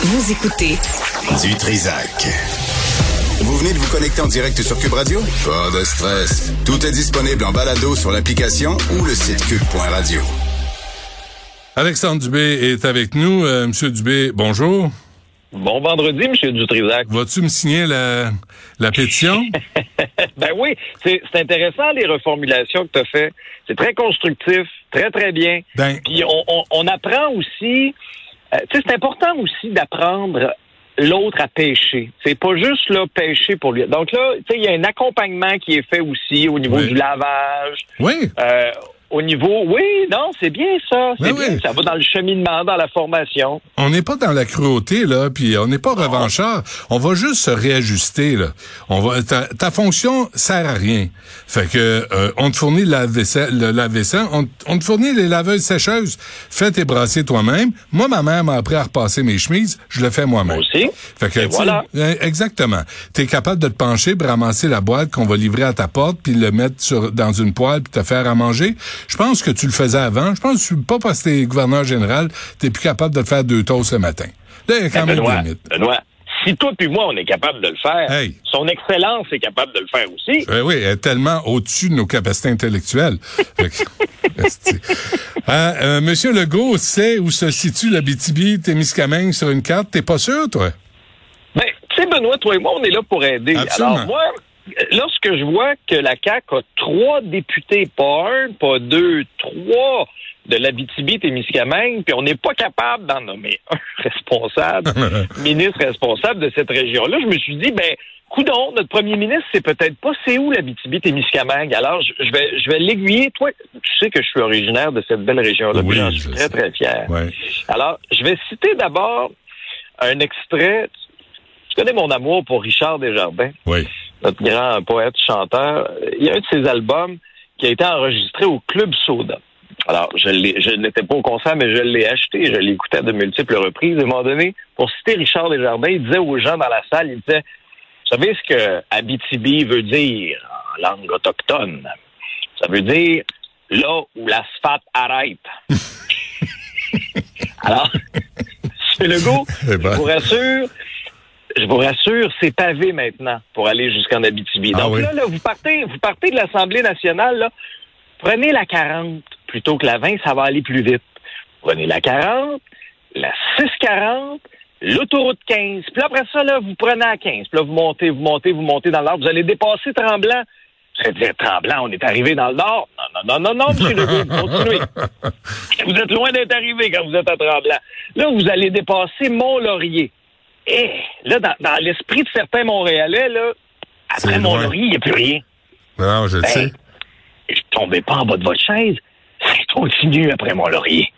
Vous écoutez Du Trisac. Vous venez de vous connecter en direct sur Cube Radio? Pas de stress. Tout est disponible en balado sur l'application ou le site cube.radio. Alexandre Dubé est avec nous. Euh, Monsieur Dubé, bonjour. Bon vendredi, M. Dutrisac. Vas-tu me signer la, la pétition? ben oui, c'est c'est intéressant les reformulations que tu as fait. C'est très constructif, très, très bien. Ben, Puis on, on, on apprend aussi, euh, c'est important aussi d'apprendre l'autre à pêcher. C'est pas juste là pêcher pour lui. Donc là, tu sais, il y a un accompagnement qui est fait aussi au niveau Oui. du lavage. oui. Euh, au niveau, oui, non, c'est bien ça, c'est Oui, bien. oui. Ça va dans le cheminement, dans la formation. On n'est pas dans la cruauté, là, puis on n'est pas revanchard. On va juste se réajuster, là. On va, ta, ta fonction sert à rien. Fait que, euh, on te fournit le lave-vaisselle, le lave-vaisselle, on, on te fournit les laveuses sécheuses. Fais tes brassiers toi-même. Moi, ma mère m'a appris à repasser mes chemises. Je le fais moi-même. Moi aussi. Fait que, Et voilà. euh, exactement. Tu es capable de te pencher, puis ramasser la boîte qu'on va livrer à ta porte, puis le mettre sur, dans une poêle, puis te faire à manger. Je pense que tu le faisais avant. Je pense que tu- pas parce que t'es gouverneur général, t'es plus capable de te faire deux toasts le matin. Là, il y a quand Ben, même Benoît, des limites. Benoît, si toi puis moi, on est capable de le faire, Hey. son excellence est capable de le faire aussi. Euh, oui, elle est tellement au-dessus de nos capacités intellectuelles. Hein, euh, Monsieur Legault sait où se situe la BTB Témiscamingue sur une carte. T'es pas sûr, toi? Ben, tu sais, Benoît, toi et moi, on est là pour aider. Absolument. Alors, moi, lorsque je vois que la CAQ a trois députés, pas un, pas deux, trois de l'Abitibi-Témiscamingue, puis on n'est pas capable d'en nommer un responsable, ministre responsable de cette région-là, je me suis dit, ben, coudon, notre premier ministre, c'est peut-être pas c'est où l'Abitibi-Témiscamingue. Alors, je, vais, je vais l'aiguiller. Toi, tu sais que je suis originaire de cette belle région-là, Oui, j'en je suis très, très fier. Ouais. Alors, je vais citer d'abord un extrait. Tu connais mon amour pour Richard Desjardins, Oui. Notre grand poète chanteur. Il y a un de ses albums qui a été enregistré au Club Soda. Alors, je, n'étais pas au concert, mais je l'ai acheté, je à de multiples reprises. À un moment donné, pour citer Richard Desjardins, il disait aux gens dans la salle, il disait, vous savez ce que Abitibi veut dire en langue autochtone? Ça veut dire là où l'asphalte arrête. Alors. Legault, Eh ben. je vous rassure, je vous rassure, c'est pavé maintenant pour aller jusqu'en Abitibi. Ah Donc oui. là, là, vous partez, vous partez de l'Assemblée nationale, là, prenez la 40 plutôt que la 20, ça va aller plus vite. Prenez la 40, la 640, l'autoroute 15. Puis là, après ça, là, vous prenez la 15. Puis là, vous montez, vous montez, vous montez dans nord. Vous allez dépasser Tremblant. Vous allez dire, Tremblant, on est arrivé dans le nord. Non, non, non, non, non, M. Legault, continuez. Vous êtes loin d'être arrivé quand vous êtes à Tremblant. Là, vous allez dépasser Mont-Laurier. Et là, dans, dans l'esprit de certains Montréalais, là, après loin. Mont-Laurier, il n'y a plus rien. Non, je le Ben, sais. je tombais pas en bas de votre chaise. Ça continue après Mont-Laurier.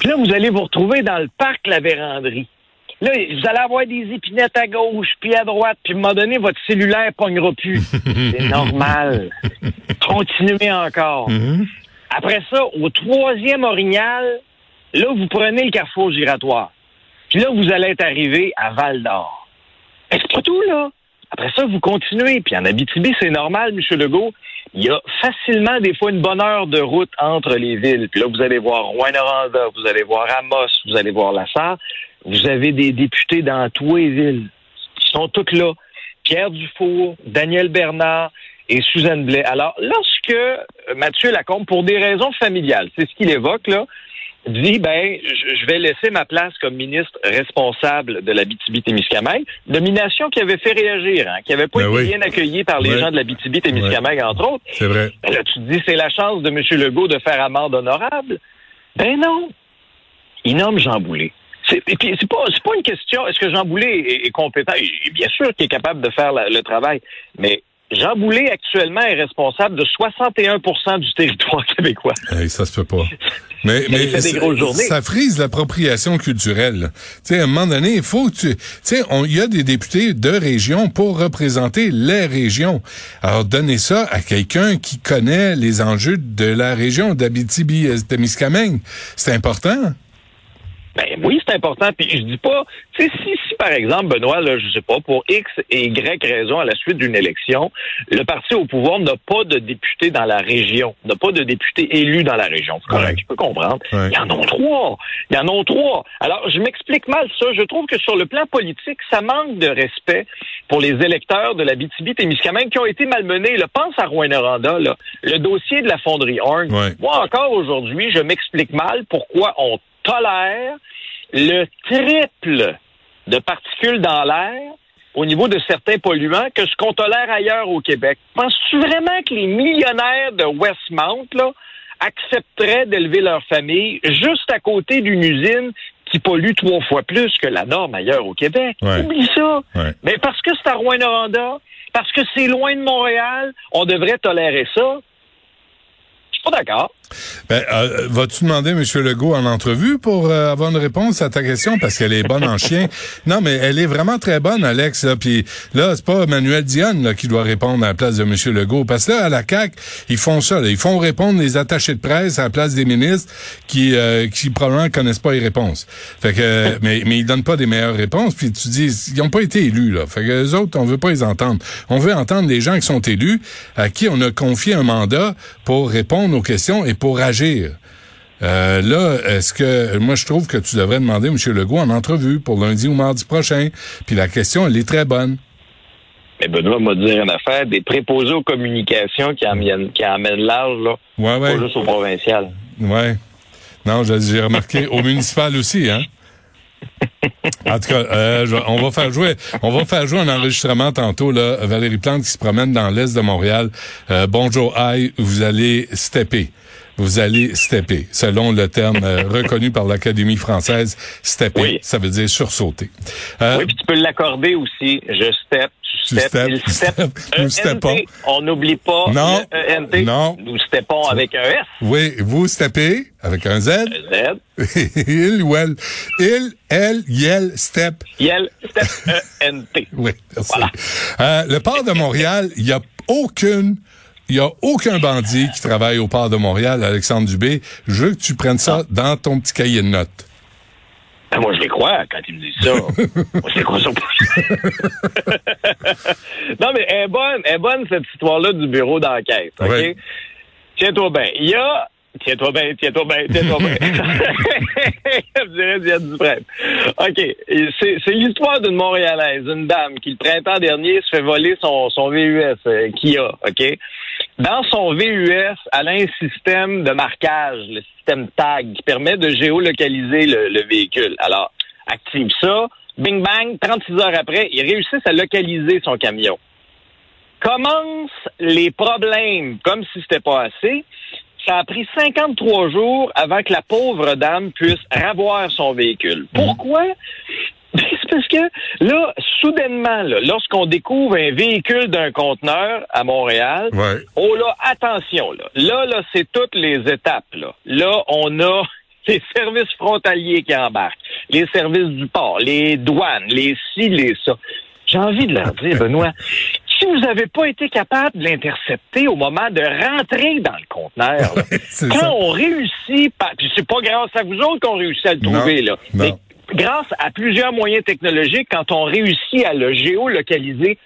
Puis là, vous allez vous retrouver dans le parc La Vérandrie. Là, vous allez avoir des épinettes à gauche, puis à droite, puis à un moment donné, votre cellulaire pognera plus. C'est normal. Continuez encore. Mhm. Après ça, au troisième orignal, là, vous prenez le carrefour giratoire. Puis là, vous allez être arrivé à Val d'Or. C'est pas tout, là. Après ça, vous continuez. Puis en Abitibi, c'est normal, M. Legault. Il y a facilement des fois une bonne heure de route entre les villes. Puis là, vous allez voir Rouen-Noranda, vous allez voir Amos, vous allez voir Lassar. Vous avez des députés dans tous les villes. Ils sont tous là. Pierre Dufour, Daniel Bernard et Suzanne Blais. Alors, lorsque euh, Mathieu Lacombe, pour des raisons familiales, c'est ce qu'il évoque, là, dit, ben, je vais laisser ma place comme ministre responsable de la BTB-Témiscamingue, nomination qui avait fait réagir, hein, qui avait pas Ben été oui. bien accueillie par les Ouais. gens de la BTB-Témiscamingue, entre autres. C'est vrai. Ben là, tu te dis, c'est la chance de M. Legault de faire amende honorable. Ben non. Il nomme Jean Boulet. C'est, et puis, c'est pas, c'est pas une question, est-ce que Jean Boulet est, est compétent? Bien sûr qu'il est capable de faire la- le travail, mais Jean Boulet, actuellement, est responsable de 61% du territoire québécois. Hey, ça se fait pas. Mais, Mais des ça- frise l'appropriation culturelle. Tu sais, à un moment donné, il faut que tu... Tu sais, on- il y a des députés de région pour représenter les régions. Alors, donnez ça à quelqu'un qui connaît les enjeux de la région d'Abitibi-Témiscamingue. C'est important. Ben oui, c'est important. Puis je dis pas, tu sais, si, si par exemple, Benoît, là, je sais pas, pour X et Y raison à la suite d'une élection, le parti au pouvoir n'a pas de député dans la région, n'a pas de député élu dans la région. C'est correct, je peux comprendre. Il y en a trois. Il y en a trois. Alors, je m'explique mal ça. Je trouve que sur le plan politique, ça manque de respect pour les électeurs de la BTB-Témiscamingue qui ont été malmenés. Là, pense à Rouen-Noranda, là, le dossier de la fonderie Horn. Moi, encore aujourd'hui, je m'explique mal pourquoi on tolère le triple de particules dans l'air au niveau de certains polluants que ce qu'on tolère ailleurs au Québec. Penses-tu vraiment que les millionnaires de Westmount là, accepteraient d'élever leur famille juste à côté d'une usine qui pollue trois fois plus que la norme ailleurs au Québec? Oublie ça. Mais parce que c'est à Rouen-Noranda, parce que c'est loin de Montréal, on devrait tolérer ça. Je suis pas d'accord. Ben, euh, vas-tu demander M. Legault en entrevue pour euh, avoir une réponse à ta question? Parce qu'elle est bonne en chien? Non, mais elle est vraiment très bonne, Alex. Là. Puis là, c'est pas Manuel Dionne là, qui doit répondre à la place de M. Legault. Parce que là, à la CAC, ils font ça. Ils font répondre les attachés de presse à la place des ministres qui, euh, qui probablement connaissent pas les réponses. Fait que, mais, mais ils donnent pas des meilleures réponses. Puis tu dis, ils ont pas été élus. Là. Fait que les autres, on veut pas les entendre. On veut entendre les gens qui sont élus, à qui on a confié un mandat pour répondre aux questions et pour agir. Euh, là, est-ce que moi je trouve que tu devrais demander M. Legault en entrevue pour lundi ou mardi prochain. Puis la question, elle est très bonne. Mais Benoît m'a dit une affaire, des préposés aux communications qui amènent, qui amènent l'âge, là. Ouais, ouais. Pas juste au provincial. Ouais. Non, j'ai remarqué au municipal aussi, hein. En tout cas, euh, on va faire jouer, on va faire jouer un enregistrement tantôt là. Valérie Plante qui se promène dans l'est de Montréal. Euh, bonjour, aïe, vous allez stepper vous allez stepper, selon le terme euh, reconnu par l'Académie française. Stepper, ça veut dire sursauter. Euh, oui, puis tu peux l'accorder aussi. Je step, tu step, il step. Nous steppons. On n'oublie pas non, le ENT. Non. Nous steppons avec un S. Oui, vous steppez avec un Z. Un Z. il ou elle. Il, elle, yel, step. Yel, step, E-N-T. oui, merci. Voilà. Euh, le port de Montréal, il n'y a aucune il n'y a aucun bandit qui travaille au port de Montréal, Alexandre Dubé. Je veux que tu prennes ça dans ton petit cahier de notes. Ben, moi, je les crois quand ils me disent ça. moi, je les crois ça. non, mais elle est bonne, elle est bonne cette histoire-là du bureau d'enquête. OK? Tiens-toi bien. Il y a Tiens-toi bien, tiens-toi bien, tiens-toi bien. Je dirais Diane Dufresne. OK. C'est l'histoire d'une Montréalaise, une dame qui, le printemps dernier, se fait voler son, son VUS euh, Kia, OK? Dans son VUS, elle a un système de marquage, le système TAG, qui permet de géolocaliser le, le véhicule. Alors, active ça. Bing bang, 36 heures après, ils réussissent à localiser son camion. Commencent les problèmes, comme si c'était pas assez ça a pris 53 jours avant que la pauvre dame puisse ravoir son véhicule. Mhm. Pourquoi? C'est parce que là, soudainement, lorsqu'on découvre un véhicule d'un conteneur à Montréal, oh là, attention, là, là, là c'est toutes les étapes. Là, là on a les services frontaliers qui embarquent, les services du port, les douanes, les ci, les ça. J'ai envie de leur dire, Benoît, si vous n'avez pas été capable de l'intercepter au moment de rentrer dans le conteneur, quand on réussit, puis c'est pas grâce à vous autres qu'on réussit à le trouver, là, mais grâce à plusieurs moyens technologiques, quand on réussit à le géolocaliser,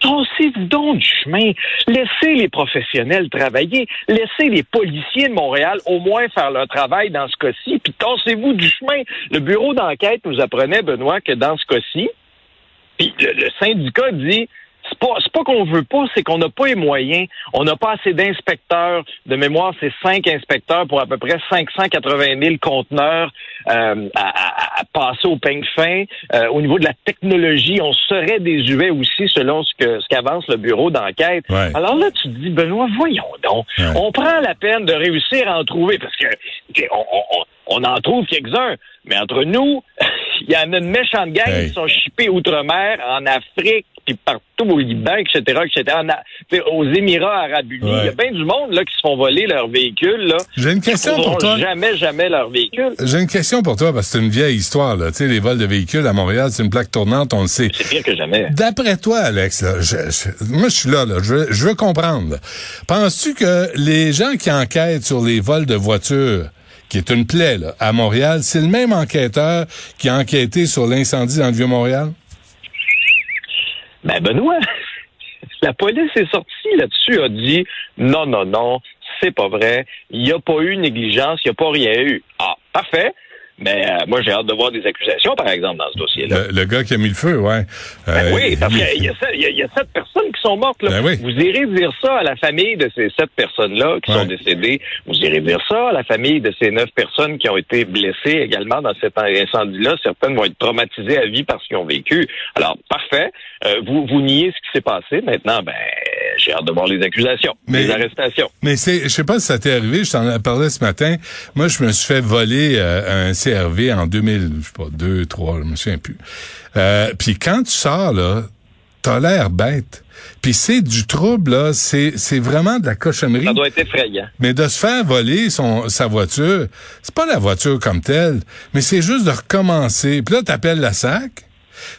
Tassez-vous donc du chemin. Laissez les professionnels travailler. Laissez les policiers de Montréal au moins faire leur travail dans ce cas-ci. Puis tassez-vous du chemin. Le bureau d'enquête nous apprenait, Benoît, que dans ce cas-ci, puis le syndicat dit c'est pas, pas qu'on veut pas, c'est qu'on n'a pas les moyens. On n'a pas assez d'inspecteurs. De mémoire, c'est cinq inspecteurs pour à peu près 580 000 conteneurs euh, à, passer au peigne fin. Euh, au niveau de la technologie, on serait désuet aussi selon ce que ce qu'avance le bureau d'enquête. Alors là, tu te dis, Benoît, voyons donc. On prend la peine de réussir à en trouver parce que on, on en trouve quelques-uns. Mais entre nous, il y en a une méchante gang qui sont chippés outre-mer, en Afrique, puis partout au Liban, etc., etc., aux Émirats arabes unis. Il y a bien du monde là qui se font voler leurs véhicules. J'ai une question pour toi. Jamais, jamais leurs véhicules. J'ai une question pour toi parce que c'est une vieille histoire. Là. Tu sais, les vols de véhicules à Montréal, c'est une plaque tournante, on le sait. C'est pire que jamais. D'après toi, Alex, moi je suis là, là je, je veux comprendre. Penses-tu que les gens qui enquêtent sur les vols de voitures qui est une plaie là, à Montréal, c'est le même enquêteur qui a enquêté sur l'incendie dans le Vieux-Montréal? Ben Benoît, la police est sortie là-dessus, a dit non, non, non, c'est pas vrai, il n'y a pas eu négligence, il n'y a pas rien eu. Ah, parfait. Mais euh, moi, j'ai hâte de voir des accusations, par exemple, dans ce dossier-là. Le, gars qui a mis le feu, ouais. Ben oui, parce qu'il y, y, a sept personnes qui sont mortes. Là. Ben vous irez dire ça à la famille de ces sept personnes-là qui sont décédées. Vous irez dire ça à la famille de ces neuf personnes qui ont été blessées également dans cet incendie-là. Certaines vont être traumatisées à vie parce qu'ils ont vécu. Alors, parfait. Euh, vous, vous niez ce qui s'est passé. Maintenant, ben, j'ai hâte de voir les accusations, les arrestations. Mais c'est, je sais pas si ça t'est arrivé, je t'en ai parlé ce matin. Moi, je me suis fait voler euh, un En 2000, je sais pas, 2, 3, je me souviens plus. Euh, puis quand tu sors, là, t'as l'air bête. Puis c'est du trouble, là, c'est, c'est vraiment de la cochonnerie. Ça doit être effrayant. Mais de se faire voler son, sa voiture, c'est pas la voiture comme telle, mais c'est juste de recommencer. Puis là, t'appelles la SAC,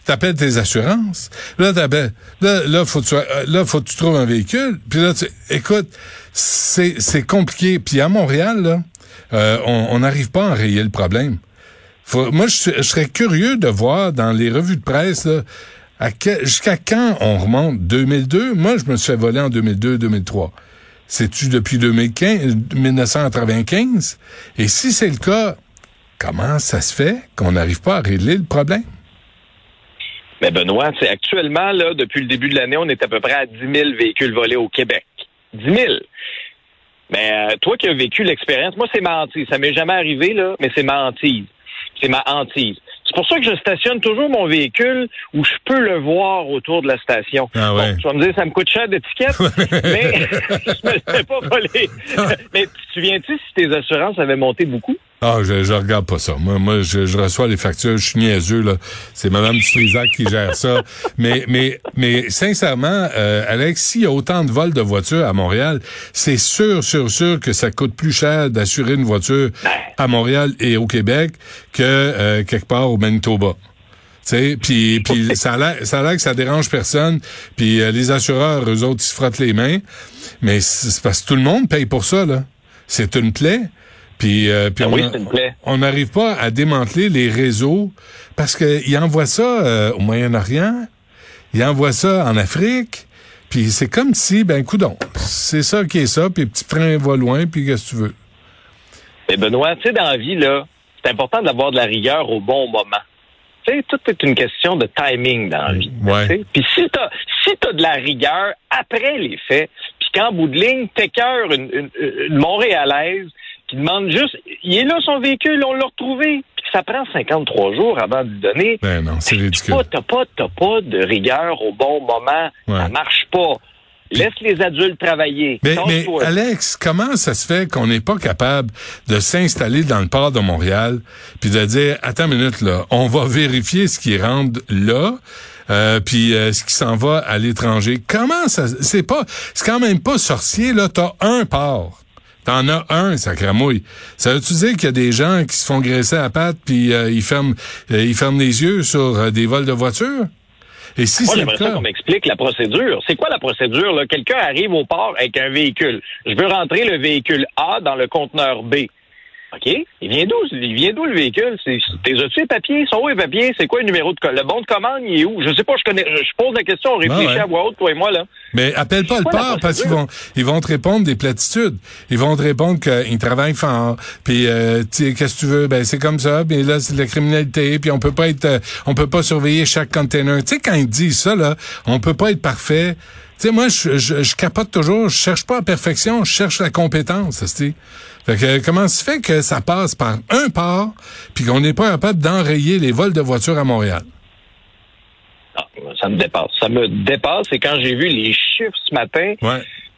t'appelles tes assurances. Là, t'appelles, là, là, faut que tu, là, faut que tu trouves un véhicule. Puis là, tu, écoute, c'est, c'est compliqué. Puis à Montréal, là, euh, on n'arrive pas à enrayer le problème. Moi, je, serais curieux de voir dans les revues de presse, jusqu'à quand on remonte? 2002? Moi, je me suis fait voler en 2002-2003. C'est-tu depuis 2015, 1995? Et si c'est le cas, comment ça se fait qu'on n'arrive pas à régler le problème? Mais Benoît, c'est actuellement, depuis le début de l'année, on est à peu près à 10 000 véhicules volés au Québec. 10 000. Mais euh, toi qui as vécu l'expérience, moi, c'est ma hantise. Ça m'est jamais arrivé, là, mais c'est ma hantise. C'est ma hantise. C'est pour ça que je stationne toujours mon véhicule où je peux le voir autour de la station. Ah ouais. tu vas me dire, ça me coûte cher d'étiquette, mais je me fais pas voler. mais tu te souviens-tu si tes assurances avaient monté beaucoup? Ah, je, je regarde pas ça. Moi, moi je, je reçois les factures, je suis niaiseux, là. C'est Mme Dutrisac qui gère ça. Mais, mais, mais sincèrement, euh, Alex, s'il y a autant de vols de voitures à Montréal, c'est sûr, sûr, sûr que ça coûte plus cher d'assurer une voiture à Montréal et au Québec que euh, quelque part au Manitoba. puis puis ça a l'air ça a l'air que ça dérange personne puis euh, les assureurs eux autres ils se frottent les mains mais c'est parce que tout le monde paye pour ça là c'est une plaie puis, euh, puis ah on n'arrive pas à démanteler les réseaux parce qu'ils envoient ça euh, au Moyen-Orient, ils envoient ça en Afrique, puis c'est comme si, ben, coudon, c'est ça qui est ça, puis petit train va loin, puis qu'est-ce que tu veux? Mais Benoît, tu sais, dans la vie, là, c'est important d'avoir de la rigueur au bon moment. Tu sais, tout est une question de timing dans la vie. Ouais. Puis si tu as, si as de la rigueur après les faits, puis qu'en bout de ligne, t'écœures une, une, une Montréalaise qui demande juste, il est là son véhicule, on l'a retrouvé. Puis ça prend 53 jours avant de donner. Ben non, c'est ridicule. T'as pas, t'as pas de rigueur au bon moment. Ça marche pas. Laisse les adultes travailler. Mais, mais Alex, comment ça se fait qu'on n'est pas capable de s'installer dans le port de Montréal puis de dire attends une minute là, on va vérifier ce qui rentre là. Euh, puis euh, ce qui s'en va à l'étranger. Comment ça c'est pas c'est quand même pas sorcier là, t'as un port. T'en as un, sacramouille. Ça veut-tu dire qu'il y a des gens qui se font graisser à la patte puis euh, ils ferment euh, ils ferment les yeux sur euh, des vols de voitures? Et si Moi, j'aimerais ça qu'on m'explique la procédure. C'est quoi la procédure? Quelqu'un arrive au port avec un véhicule. Je veux rentrer le véhicule A dans le conteneur B. OK? Il vient d'où? Il vient d'où le véhicule? T'es as-tu les papiers? Sont où les papiers? C'est quoi le numéro de Le bon de commande, il est où? Je sais pas, je connais. Je pose la question, on réfléchit à voix haute, toi et moi, là. Mais appelle pas le port parce qu'ils vont ils vont te répondre des platitudes. Ils vont te répondre qu'ils travaillent fort. Puis euh, qu'est-ce que tu veux? Ben c'est comme ça, mais là, c'est de la criminalité, puis on peut pas être euh, on peut pas surveiller chaque container. Tu sais, quand ils disent ça, là, on peut pas être parfait. Tu sais, moi, je, je, je, capote toujours. Je cherche pas la perfection, je cherche la compétence, tu fait que comment se fait que ça passe par un port, puis qu'on n'est pas capable d'enrayer les vols de voitures à Montréal? Ah, ça me dépasse. Ça me dépasse. Et quand j'ai vu les chiffres ce matin,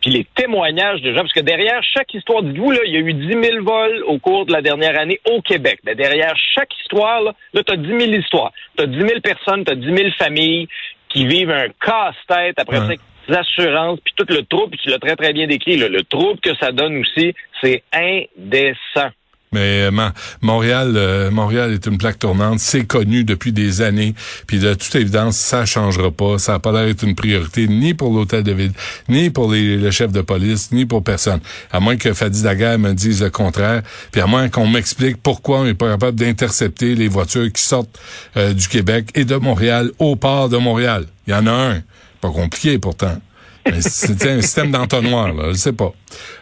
puis les témoignages de gens, parce que derrière chaque histoire, dites-vous, là, il y a eu 10 000 vols au cours de la dernière année au Québec. Mais derrière chaque histoire, là, là tu as 10 000 histoires. Tu as 10 000 personnes, tu as 10 000 familles qui vivent un casse-tête après ça assurances, puis tout le trouble, tu l'as très, très bien décrit, le trouble que ça donne aussi, c'est indécent. Mais euh, Montréal, euh, Montréal est une plaque tournante. C'est connu depuis des années. Puis de toute évidence, ça changera pas. Ça n'a pas l'air d'être une priorité ni pour l'hôtel de ville, ni pour les, le chef de police, ni pour personne. À moins que Fadi Daguerre me dise le contraire. Puis à moins qu'on m'explique pourquoi on n'est pas capable d'intercepter les voitures qui sortent euh, du Québec et de Montréal au port de Montréal. Il y en a un. Pas compliqué pourtant. C'est un système d'entonnoir, là, je sais pas.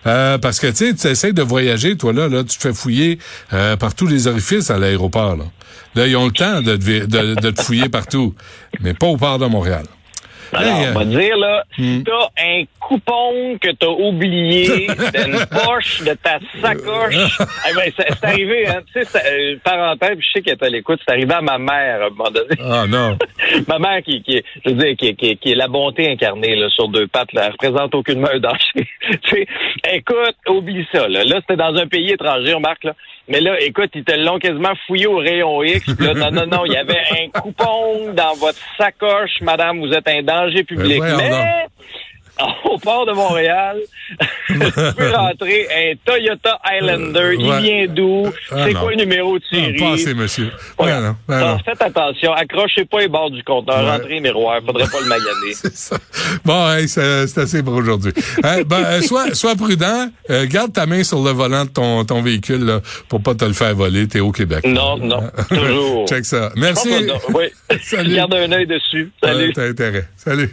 Euh, parce que tu sais, essaies de voyager, toi là, là, tu te fais fouiller euh, par tous les orifices à l'aéroport. Là. là, ils ont le temps de, de, de te fouiller partout, mais pas au port de Montréal. Alors, on va dire, là, si hmm. t'as un coupon que t'as oublié dans une poche de ta sacoche, eh ben, c'est arrivé, hein, tu sais, euh, parenthèse, je sais qu'elle est à l'écoute, c'est arrivé à ma mère, à un moment donné. Ah, non. ma mère, qui, qui, je veux dire, qui, qui, qui est la bonté incarnée, là, sur deux pattes, là, elle représente aucunement un danger. tu écoute, oublie ça, là. Là, c'était dans un pays étranger, remarque, là. Mais là, écoute, ils te l'ont quasiment fouillé au rayon X. Là, non, non, non, il y avait un coupon dans votre sacoche, madame, vous êtes un danger public. Mais, au port de Montréal, tu peux rentrer un Toyota Highlander. il vient d'où? Ah, c'est quoi le numéro de série? Ah, passez, monsieur. non, non. faites attention. Accrochez pas les bords du compteur. Rentrez miroir. Faudrait pas le maganer. c'est ça. Bon, hey, c'est assez pour aujourd'hui. hein, ben, euh, sois, sois prudent. Euh, garde ta main sur le volant de ton, ton véhicule là, pour pas te le faire voler. T'es au Québec. Non, non. Toujours. Check ça. Merci. oui. Salut. Garde un œil dessus. Salut. t'as intérêt. Salut.